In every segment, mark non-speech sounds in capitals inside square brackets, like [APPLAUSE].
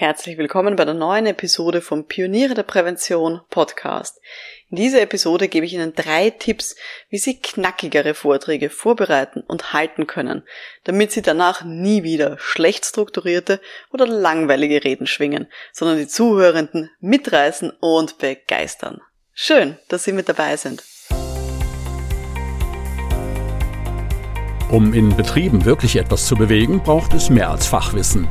Herzlich willkommen bei der neuen Episode vom Pioniere der Prävention Podcast. In dieser Episode gebe ich Ihnen drei Tipps, wie Sie knackigere Vorträge vorbereiten und halten können, damit Sie danach nie wieder schlecht strukturierte oder langweilige Reden schwingen, sondern die Zuhörenden mitreißen und begeistern. Schön, dass Sie mit dabei sind. Um in Betrieben wirklich etwas zu bewegen, braucht es mehr als Fachwissen.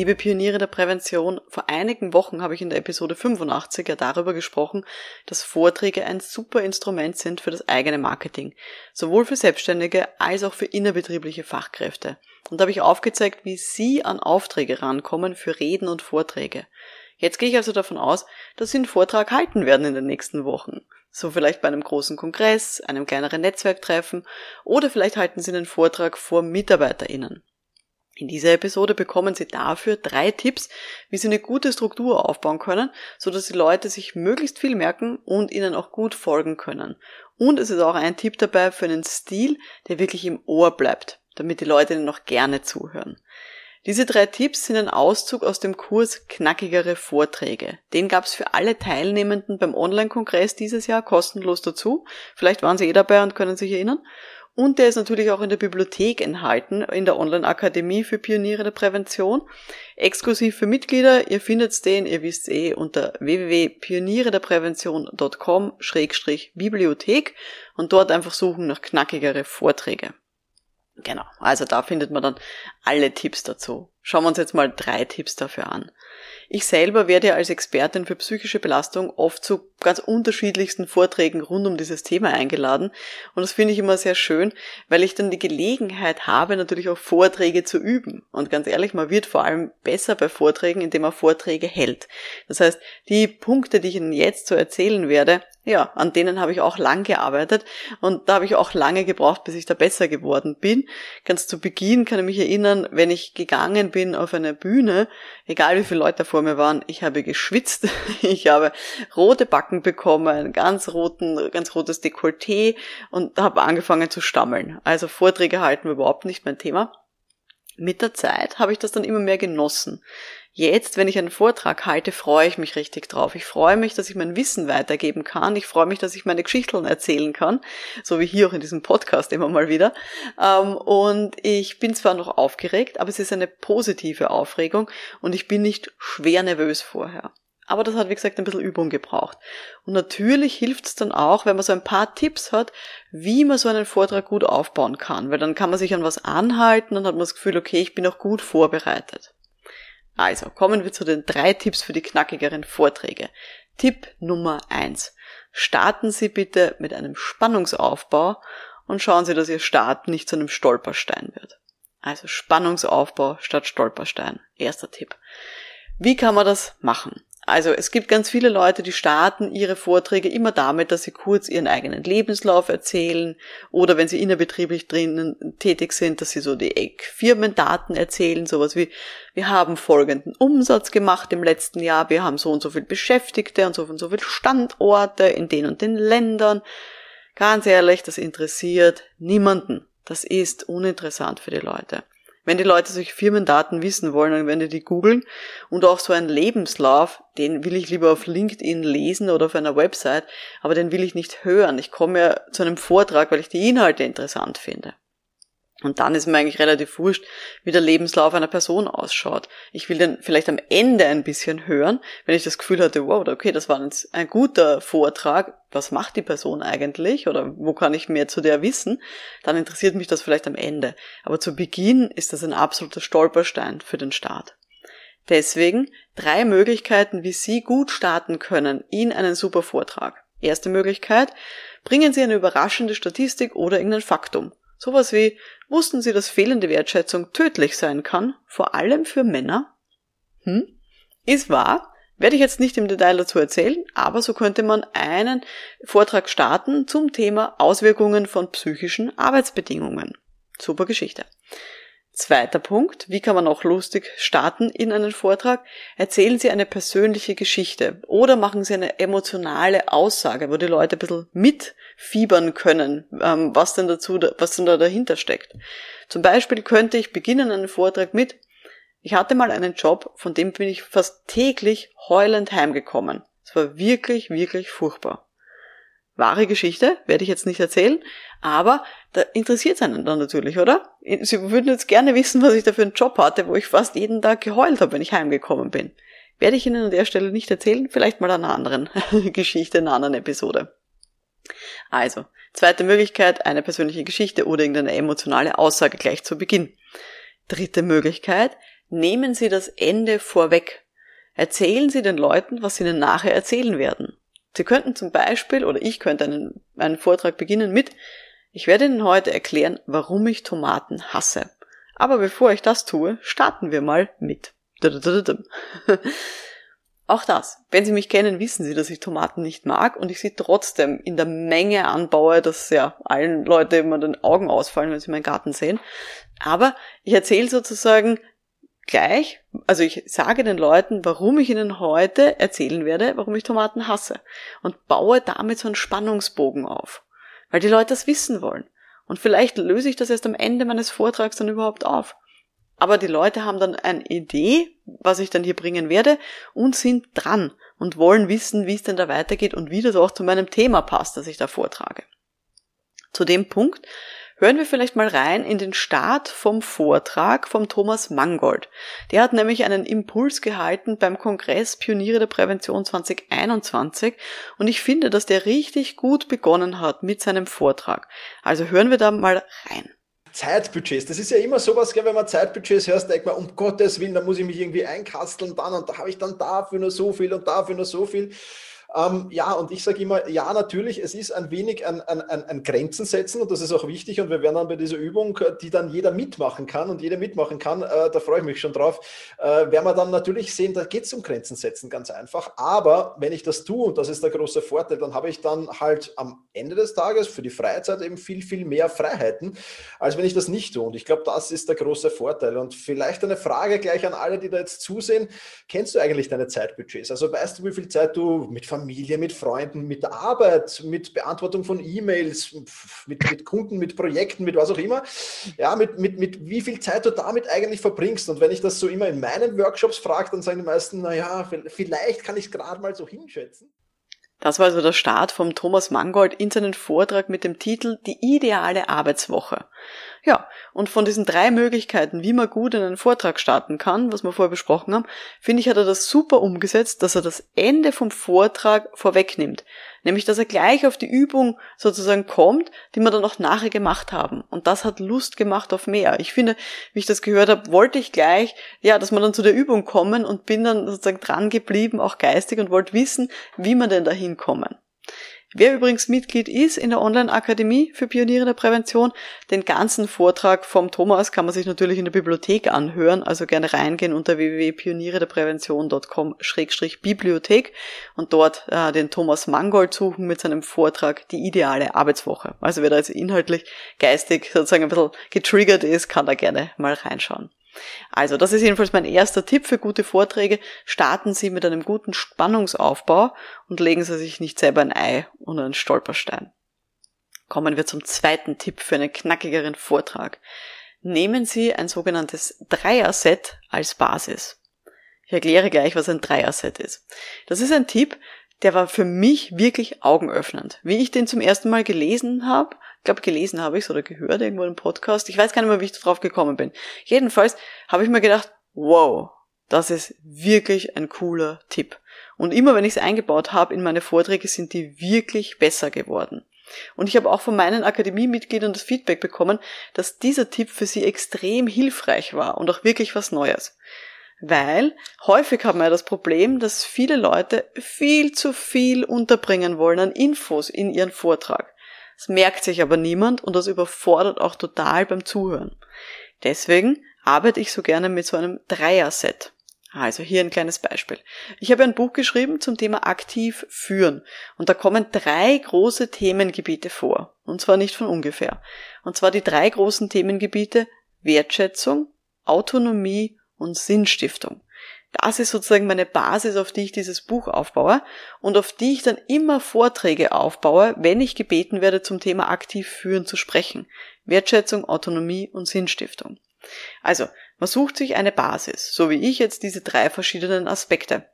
Liebe Pioniere der Prävention, vor einigen Wochen habe ich in der Episode 85 ja darüber gesprochen, dass Vorträge ein super Instrument sind für das eigene Marketing, sowohl für Selbstständige als auch für innerbetriebliche Fachkräfte. Und da habe ich aufgezeigt, wie Sie an Aufträge rankommen für Reden und Vorträge. Jetzt gehe ich also davon aus, dass Sie einen Vortrag halten werden in den nächsten Wochen. So vielleicht bei einem großen Kongress, einem kleineren Netzwerktreffen oder vielleicht halten Sie einen Vortrag vor MitarbeiterInnen. In dieser Episode bekommen Sie dafür drei Tipps, wie Sie eine gute Struktur aufbauen können, so dass die Leute sich möglichst viel merken und Ihnen auch gut folgen können. Und es ist auch ein Tipp dabei für einen Stil, der wirklich im Ohr bleibt, damit die Leute Ihnen noch gerne zuhören. Diese drei Tipps sind ein Auszug aus dem Kurs Knackigere Vorträge. Den gab es für alle Teilnehmenden beim Online-Kongress dieses Jahr kostenlos dazu. Vielleicht waren Sie eh dabei und können sich erinnern. Und der ist natürlich auch in der Bibliothek enthalten, in der Online-Akademie für Pioniere der Prävention. Exklusiv für Mitglieder. Ihr findet den, ihr wisst eh, unter www.pionierederprävention.com-bibliothek und dort einfach suchen nach knackigere Vorträge. Genau, also da findet man dann alle Tipps dazu. Schauen wir uns jetzt mal drei Tipps dafür an. Ich selber werde ja als Expertin für psychische Belastung oft zu ganz unterschiedlichsten Vorträgen rund um dieses Thema eingeladen. Und das finde ich immer sehr schön, weil ich dann die Gelegenheit habe, natürlich auch Vorträge zu üben. Und ganz ehrlich, man wird vor allem besser bei Vorträgen, indem man Vorträge hält. Das heißt, die Punkte, die ich Ihnen jetzt so erzählen werde, ja, an denen habe ich auch lang gearbeitet und da habe ich auch lange gebraucht, bis ich da besser geworden bin. Ganz zu Beginn kann ich mich erinnern, wenn ich gegangen bin auf eine Bühne, egal wie viele Leute vor mir waren, ich habe geschwitzt, [LAUGHS] ich habe rote Backen bekommen, ganz roten, ganz rotes Dekolleté und habe angefangen zu stammeln. Also Vorträge halten war überhaupt nicht mein Thema. Mit der Zeit habe ich das dann immer mehr genossen. Jetzt, wenn ich einen Vortrag halte, freue ich mich richtig drauf. Ich freue mich, dass ich mein Wissen weitergeben kann. Ich freue mich, dass ich meine Geschichten erzählen kann, so wie hier auch in diesem Podcast immer mal wieder. Ähm, und ich bin zwar noch aufgeregt, aber es ist eine positive Aufregung und ich bin nicht schwer nervös vorher. Aber das hat, wie gesagt, ein bisschen Übung gebraucht. Und natürlich hilft es dann auch, wenn man so ein paar Tipps hat, wie man so einen Vortrag gut aufbauen kann. Weil dann kann man sich an was anhalten, dann hat man das Gefühl, okay, ich bin auch gut vorbereitet. Also kommen wir zu den drei Tipps für die knackigeren Vorträge. Tipp Nummer eins: Starten Sie bitte mit einem Spannungsaufbau und schauen Sie, dass Ihr Start nicht zu einem Stolperstein wird. Also Spannungsaufbau statt Stolperstein. Erster Tipp. Wie kann man das machen? Also es gibt ganz viele Leute, die starten ihre Vorträge immer damit, dass sie kurz ihren eigenen Lebenslauf erzählen oder wenn sie innerbetrieblich drinnen tätig sind, dass sie so die Firmendaten erzählen, sowas wie wir haben folgenden Umsatz gemacht im letzten Jahr, wir haben so und so viel Beschäftigte und so und so viele Standorte in den und den Ländern. Ganz ehrlich, das interessiert niemanden. Das ist uninteressant für die Leute. Wenn die Leute solche Firmendaten wissen wollen, dann werden die die googeln. Und auch so ein Lebenslauf, den will ich lieber auf LinkedIn lesen oder auf einer Website, aber den will ich nicht hören. Ich komme ja zu einem Vortrag, weil ich die Inhalte interessant finde. Und dann ist mir eigentlich relativ wurscht, wie der Lebenslauf einer Person ausschaut. Ich will den vielleicht am Ende ein bisschen hören, wenn ich das Gefühl hatte, wow, okay, das war jetzt ein guter Vortrag. Was macht die Person eigentlich? Oder wo kann ich mehr zu der wissen? Dann interessiert mich das vielleicht am Ende. Aber zu Beginn ist das ein absoluter Stolperstein für den Start. Deswegen drei Möglichkeiten, wie Sie gut starten können in einen super Vortrag. Erste Möglichkeit, bringen Sie eine überraschende Statistik oder irgendein Faktum. Sowas wie, wussten Sie, dass fehlende Wertschätzung tödlich sein kann, vor allem für Männer? Hm? Ist wahr, Werde ich jetzt nicht im Detail dazu erzählen, aber so könnte man einen Vortrag starten zum Thema Auswirkungen von psychischen Arbeitsbedingungen. Super Geschichte. Zweiter Punkt, wie kann man auch lustig starten in einen Vortrag? Erzählen Sie eine persönliche Geschichte oder machen Sie eine emotionale Aussage, wo die Leute ein bisschen mitfiebern können, ähm, was denn dazu, was denn da dahinter steckt. Zum Beispiel könnte ich beginnen einen Vortrag mit, ich hatte mal einen Job, von dem bin ich fast täglich heulend heimgekommen. Es war wirklich, wirklich furchtbar. Wahre Geschichte, werde ich jetzt nicht erzählen, aber da interessiert es einen dann natürlich, oder? Sie würden jetzt gerne wissen, was ich da für einen Job hatte, wo ich fast jeden Tag geheult habe, wenn ich heimgekommen bin. Werde ich Ihnen an der Stelle nicht erzählen, vielleicht mal an einer anderen [LAUGHS] Geschichte, in einer anderen Episode. Also, zweite Möglichkeit, eine persönliche Geschichte oder irgendeine emotionale Aussage gleich zu Beginn. Dritte Möglichkeit, nehmen Sie das Ende vorweg. Erzählen Sie den Leuten, was Sie Ihnen nachher erzählen werden. Sie könnten zum Beispiel, oder ich könnte einen, einen Vortrag beginnen mit, ich werde Ihnen heute erklären, warum ich Tomaten hasse. Aber bevor ich das tue, starten wir mal mit. [LAUGHS] Auch das. Wenn Sie mich kennen, wissen Sie, dass ich Tomaten nicht mag und ich sie trotzdem in der Menge anbaue, dass ja allen Leute immer den Augen ausfallen, wenn sie meinen Garten sehen. Aber ich erzähle sozusagen gleich, also ich sage den Leuten, warum ich ihnen heute erzählen werde, warum ich Tomaten hasse und baue damit so einen Spannungsbogen auf, weil die Leute das wissen wollen. Und vielleicht löse ich das erst am Ende meines Vortrags dann überhaupt auf. Aber die Leute haben dann eine Idee, was ich dann hier bringen werde und sind dran und wollen wissen, wie es denn da weitergeht und wie das auch zu meinem Thema passt, das ich da vortrage. Zu dem Punkt Hören wir vielleicht mal rein in den Start vom Vortrag vom Thomas Mangold. Der hat nämlich einen Impuls gehalten beim Kongress Pioniere der Prävention 2021 und ich finde, dass der richtig gut begonnen hat mit seinem Vortrag. Also hören wir da mal rein. Zeitbudgets. Das ist ja immer sowas, wenn man Zeitbudgets hört, denkt man, um Gottes Willen, da muss ich mich irgendwie einkasteln dann und da habe ich dann dafür nur so viel und dafür nur so viel. Ähm, ja, und ich sage immer, ja, natürlich, es ist ein wenig an, an, an Grenzen setzen und das ist auch wichtig. Und wir werden dann bei dieser Übung, die dann jeder mitmachen kann und jeder mitmachen kann, äh, da freue ich mich schon drauf, äh, werden wir dann natürlich sehen, da geht es um Grenzen setzen, ganz einfach. Aber wenn ich das tue, und das ist der große Vorteil, dann habe ich dann halt am Ende des Tages für die Freizeit eben viel, viel mehr Freiheiten, als wenn ich das nicht tue. Und ich glaube, das ist der große Vorteil. Und vielleicht eine Frage gleich an alle, die da jetzt zusehen. Kennst du eigentlich deine Zeitbudgets? Also weißt du, wie viel Zeit du mit Familie Familie, mit Freunden, mit Arbeit, mit Beantwortung von E-Mails, mit, mit, Kunden, mit Projekten, mit was auch immer. Ja, mit, mit, mit wie viel Zeit du damit eigentlich verbringst. Und wenn ich das so immer in meinen Workshops frage, dann sagen die meisten, naja, vielleicht kann ich es gerade mal so hinschätzen. Das war also der Start vom Thomas Mangold in seinen Vortrag mit dem Titel Die ideale Arbeitswoche. Ja, und von diesen drei Möglichkeiten, wie man gut in einen Vortrag starten kann, was wir vorher besprochen haben, finde ich, hat er das super umgesetzt, dass er das Ende vom Vortrag vorwegnimmt. Nämlich, dass er gleich auf die Übung sozusagen kommt, die wir dann auch nachher gemacht haben. Und das hat Lust gemacht auf mehr. Ich finde, wie ich das gehört habe, wollte ich gleich, ja, dass wir dann zu der Übung kommen und bin dann sozusagen dran geblieben, auch geistig und wollte wissen, wie wir denn dahin kommen. Wer übrigens Mitglied ist in der Online-Akademie für Pioniere der Prävention, den ganzen Vortrag vom Thomas kann man sich natürlich in der Bibliothek anhören, also gerne reingehen unter www.pionierederprävention.com-bibliothek und dort äh, den Thomas Mangold suchen mit seinem Vortrag Die ideale Arbeitswoche. Also wer da jetzt inhaltlich, geistig sozusagen ein bisschen getriggert ist, kann da gerne mal reinschauen. Also, das ist jedenfalls mein erster Tipp für gute Vorträge. Starten Sie mit einem guten Spannungsaufbau und legen Sie sich nicht selber ein Ei oder einen Stolperstein. Kommen wir zum zweiten Tipp für einen knackigeren Vortrag. Nehmen Sie ein sogenanntes Dreier-Set als Basis. Ich erkläre gleich, was ein Dreier-Set ist. Das ist ein Tipp, der war für mich wirklich augenöffnend. Wie ich den zum ersten Mal gelesen habe, ich glaube, gelesen habe ich es oder gehört irgendwo im Podcast. Ich weiß gar nicht mehr, wie ich darauf gekommen bin. Jedenfalls habe ich mir gedacht, wow, das ist wirklich ein cooler Tipp. Und immer wenn ich es eingebaut habe in meine Vorträge, sind die wirklich besser geworden. Und ich habe auch von meinen Akademiemitgliedern das Feedback bekommen, dass dieser Tipp für sie extrem hilfreich war und auch wirklich was Neues. Weil häufig haben wir das Problem, dass viele Leute viel zu viel unterbringen wollen an Infos in ihren Vortrag. Das merkt sich aber niemand und das überfordert auch total beim Zuhören. Deswegen arbeite ich so gerne mit so einem Dreier-Set. Also hier ein kleines Beispiel. Ich habe ein Buch geschrieben zum Thema aktiv führen und da kommen drei große Themengebiete vor und zwar nicht von ungefähr. Und zwar die drei großen Themengebiete Wertschätzung, Autonomie und Sinnstiftung. Das ist sozusagen meine Basis, auf die ich dieses Buch aufbaue und auf die ich dann immer Vorträge aufbaue, wenn ich gebeten werde, zum Thema aktiv führen zu sprechen. Wertschätzung, Autonomie und Sinnstiftung. Also, man sucht sich eine Basis, so wie ich jetzt diese drei verschiedenen Aspekte.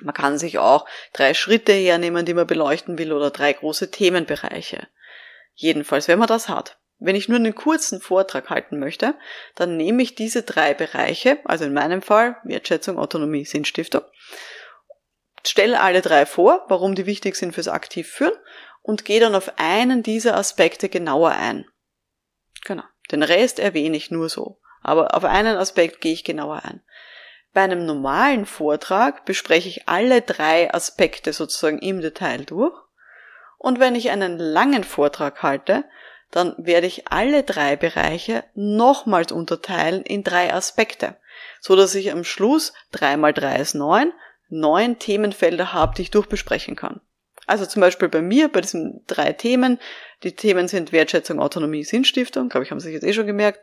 Man kann sich auch drei Schritte hernehmen, die man beleuchten will, oder drei große Themenbereiche. Jedenfalls, wenn man das hat. Wenn ich nur einen kurzen Vortrag halten möchte, dann nehme ich diese drei Bereiche, also in meinem Fall Wertschätzung, Autonomie, Sinnstiftung, stelle alle drei vor, warum die wichtig sind fürs Aktivführen und gehe dann auf einen dieser Aspekte genauer ein. Genau. Den Rest erwähne ich nur so. Aber auf einen Aspekt gehe ich genauer ein. Bei einem normalen Vortrag bespreche ich alle drei Aspekte sozusagen im Detail durch. Und wenn ich einen langen Vortrag halte, dann werde ich alle drei Bereiche nochmals unterteilen in drei Aspekte, so dass ich am Schluss drei mal drei ist neun, neun Themenfelder habe, die ich durchbesprechen kann. Also zum Beispiel bei mir, bei diesen drei Themen, die Themen sind Wertschätzung, Autonomie, Sinnstiftung, glaube ich, haben Sie jetzt eh schon gemerkt,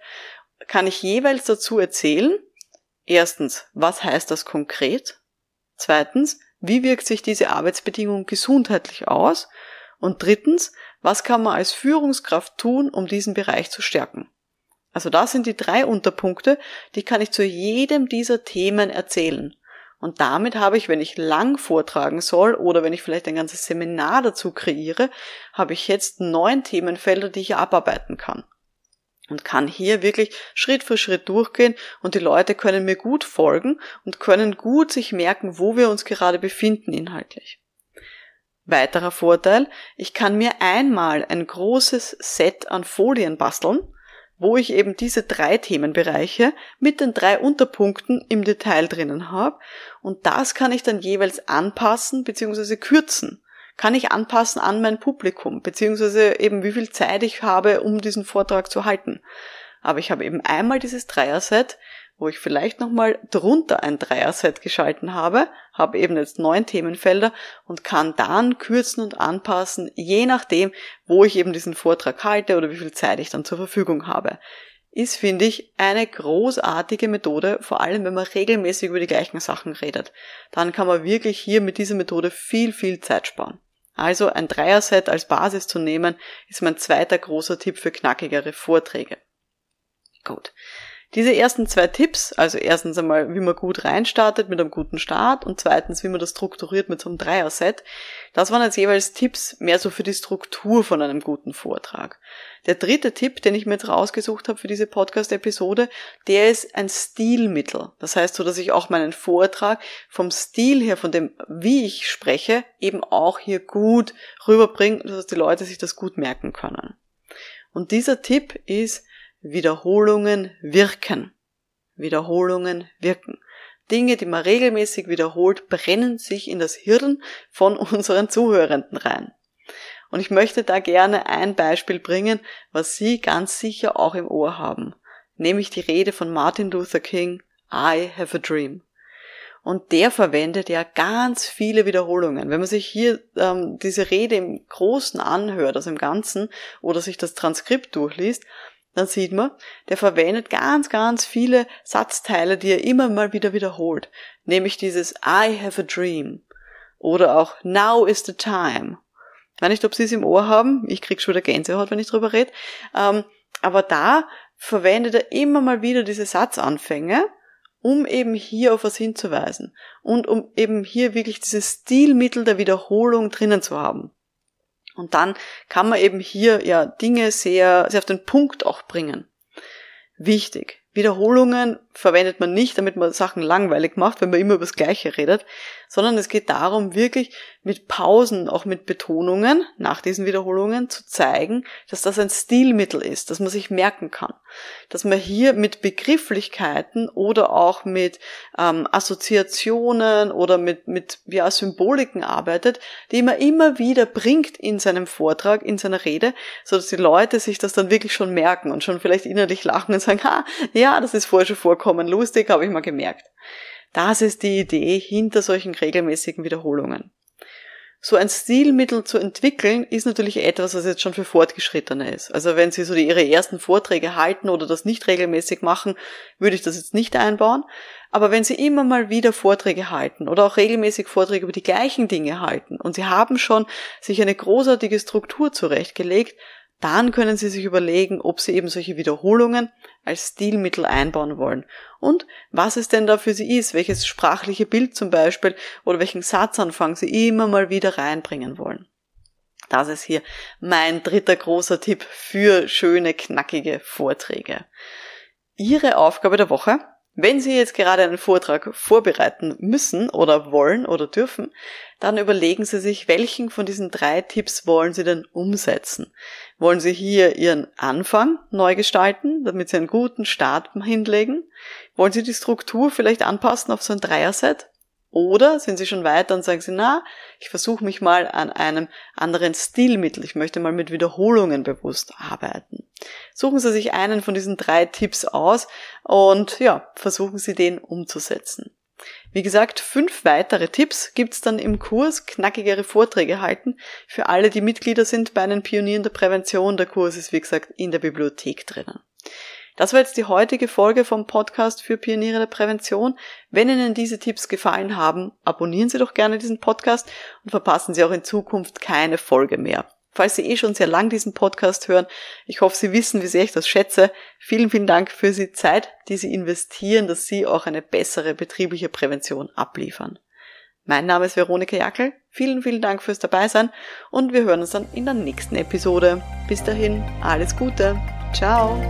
kann ich jeweils dazu erzählen, erstens, was heißt das konkret? Zweitens, wie wirkt sich diese Arbeitsbedingung gesundheitlich aus? Und drittens, was kann man als Führungskraft tun, um diesen Bereich zu stärken? Also das sind die drei Unterpunkte, die kann ich zu jedem dieser Themen erzählen. Und damit habe ich, wenn ich lang vortragen soll oder wenn ich vielleicht ein ganzes Seminar dazu kreiere, habe ich jetzt neun Themenfelder, die ich abarbeiten kann. Und kann hier wirklich Schritt für Schritt durchgehen und die Leute können mir gut folgen und können gut sich merken, wo wir uns gerade befinden inhaltlich. Weiterer Vorteil, ich kann mir einmal ein großes Set an Folien basteln wo ich eben diese drei Themenbereiche mit den drei Unterpunkten im Detail drinnen habe. Und das kann ich dann jeweils anpassen bzw. kürzen. Kann ich anpassen an mein Publikum, beziehungsweise eben wie viel Zeit ich habe, um diesen Vortrag zu halten. Aber ich habe eben einmal dieses Dreier-Set, wo ich vielleicht nochmal drunter ein Dreier-Set geschalten habe, habe eben jetzt neun Themenfelder und kann dann kürzen und anpassen, je nachdem, wo ich eben diesen Vortrag halte oder wie viel Zeit ich dann zur Verfügung habe. Ist, finde ich, eine großartige Methode, vor allem wenn man regelmäßig über die gleichen Sachen redet. Dann kann man wirklich hier mit dieser Methode viel, viel Zeit sparen. Also ein Dreier-Set als Basis zu nehmen, ist mein zweiter großer Tipp für knackigere Vorträge. Gut. Diese ersten zwei Tipps, also erstens einmal, wie man gut reinstartet mit einem guten Start und zweitens, wie man das strukturiert mit so einem Dreier-Set, das waren jetzt jeweils Tipps mehr so für die Struktur von einem guten Vortrag. Der dritte Tipp, den ich mir jetzt rausgesucht habe für diese Podcast-Episode, der ist ein Stilmittel. Das heißt so, dass ich auch meinen Vortrag vom Stil her, von dem, wie ich spreche, eben auch hier gut rüberbringe, dass die Leute sich das gut merken können. Und dieser Tipp ist, Wiederholungen wirken. Wiederholungen wirken. Dinge, die man regelmäßig wiederholt, brennen sich in das Hirn von [LAUGHS] unseren Zuhörenden rein. Und ich möchte da gerne ein Beispiel bringen, was Sie ganz sicher auch im Ohr haben, nämlich die Rede von Martin Luther King, I have a dream. Und der verwendet ja ganz viele Wiederholungen. Wenn man sich hier ähm, diese Rede im Großen anhört, also im Ganzen, oder sich das Transkript durchliest, dann sieht man, der verwendet ganz, ganz viele Satzteile, die er immer mal wieder wiederholt. Nämlich dieses I have a dream oder auch Now is the time. Ich weiß nicht, ob Sie es im Ohr haben. Ich krieg schon wieder Gänsehaut, wenn ich drüber rede. Ähm, aber da verwendet er immer mal wieder diese Satzanfänge, um eben hier auf was hinzuweisen und um eben hier wirklich dieses Stilmittel der Wiederholung drinnen zu haben. Und dann kann man eben hier ja Dinge sehr, sehr auf den Punkt auch bringen. Wichtig. Wiederholungen verwendet man nicht, damit man Sachen langweilig macht, wenn man immer über das Gleiche redet, sondern es geht darum, wirklich mit Pausen, auch mit Betonungen nach diesen Wiederholungen zu zeigen, dass das ein Stilmittel ist, dass man sich merken kann. Dass man hier mit Begrifflichkeiten oder auch mit ähm, Assoziationen oder mit, mit ja, Symboliken arbeitet, die man immer wieder bringt in seinem Vortrag, in seiner Rede, so dass die Leute sich das dann wirklich schon merken und schon vielleicht innerlich lachen und sagen, ha, ja, das ist vorher schon vorkommen, lustig, habe ich mal gemerkt. Das ist die Idee hinter solchen regelmäßigen Wiederholungen. So ein Stilmittel zu entwickeln, ist natürlich etwas, was jetzt schon für Fortgeschrittene ist. Also wenn Sie so die, Ihre ersten Vorträge halten oder das nicht regelmäßig machen, würde ich das jetzt nicht einbauen. Aber wenn Sie immer mal wieder Vorträge halten oder auch regelmäßig Vorträge über die gleichen Dinge halten und Sie haben schon sich eine großartige Struktur zurechtgelegt, dann können Sie sich überlegen, ob Sie eben solche Wiederholungen als Stilmittel einbauen wollen. Und was es denn da für Sie ist, welches sprachliche Bild zum Beispiel oder welchen Satzanfang Sie immer mal wieder reinbringen wollen. Das ist hier mein dritter großer Tipp für schöne, knackige Vorträge. Ihre Aufgabe der Woche wenn Sie jetzt gerade einen Vortrag vorbereiten müssen oder wollen oder dürfen, dann überlegen Sie sich, welchen von diesen drei Tipps wollen Sie denn umsetzen. Wollen Sie hier Ihren Anfang neu gestalten, damit Sie einen guten Start hinlegen? Wollen Sie die Struktur vielleicht anpassen auf so ein Dreierset? Oder sind Sie schon weiter und sagen Sie, na, ich versuche mich mal an einem anderen Stilmittel. Ich möchte mal mit Wiederholungen bewusst arbeiten. Suchen Sie sich einen von diesen drei Tipps aus und ja, versuchen Sie den umzusetzen. Wie gesagt, fünf weitere Tipps gibt's dann im Kurs, knackigere Vorträge halten, für alle, die Mitglieder sind bei den Pionieren der Prävention. Der Kurs ist, wie gesagt, in der Bibliothek drinnen. Das war jetzt die heutige Folge vom Podcast für Pioniere der Prävention. Wenn Ihnen diese Tipps gefallen haben, abonnieren Sie doch gerne diesen Podcast und verpassen Sie auch in Zukunft keine Folge mehr. Falls Sie eh schon sehr lang diesen Podcast hören, ich hoffe, Sie wissen, wie sehr ich das schätze. Vielen, vielen Dank für die Zeit, die Sie investieren, dass Sie auch eine bessere betriebliche Prävention abliefern. Mein Name ist Veronika Jackel. Vielen, vielen Dank fürs Dabeisein und wir hören uns dann in der nächsten Episode. Bis dahin, alles Gute. Ciao.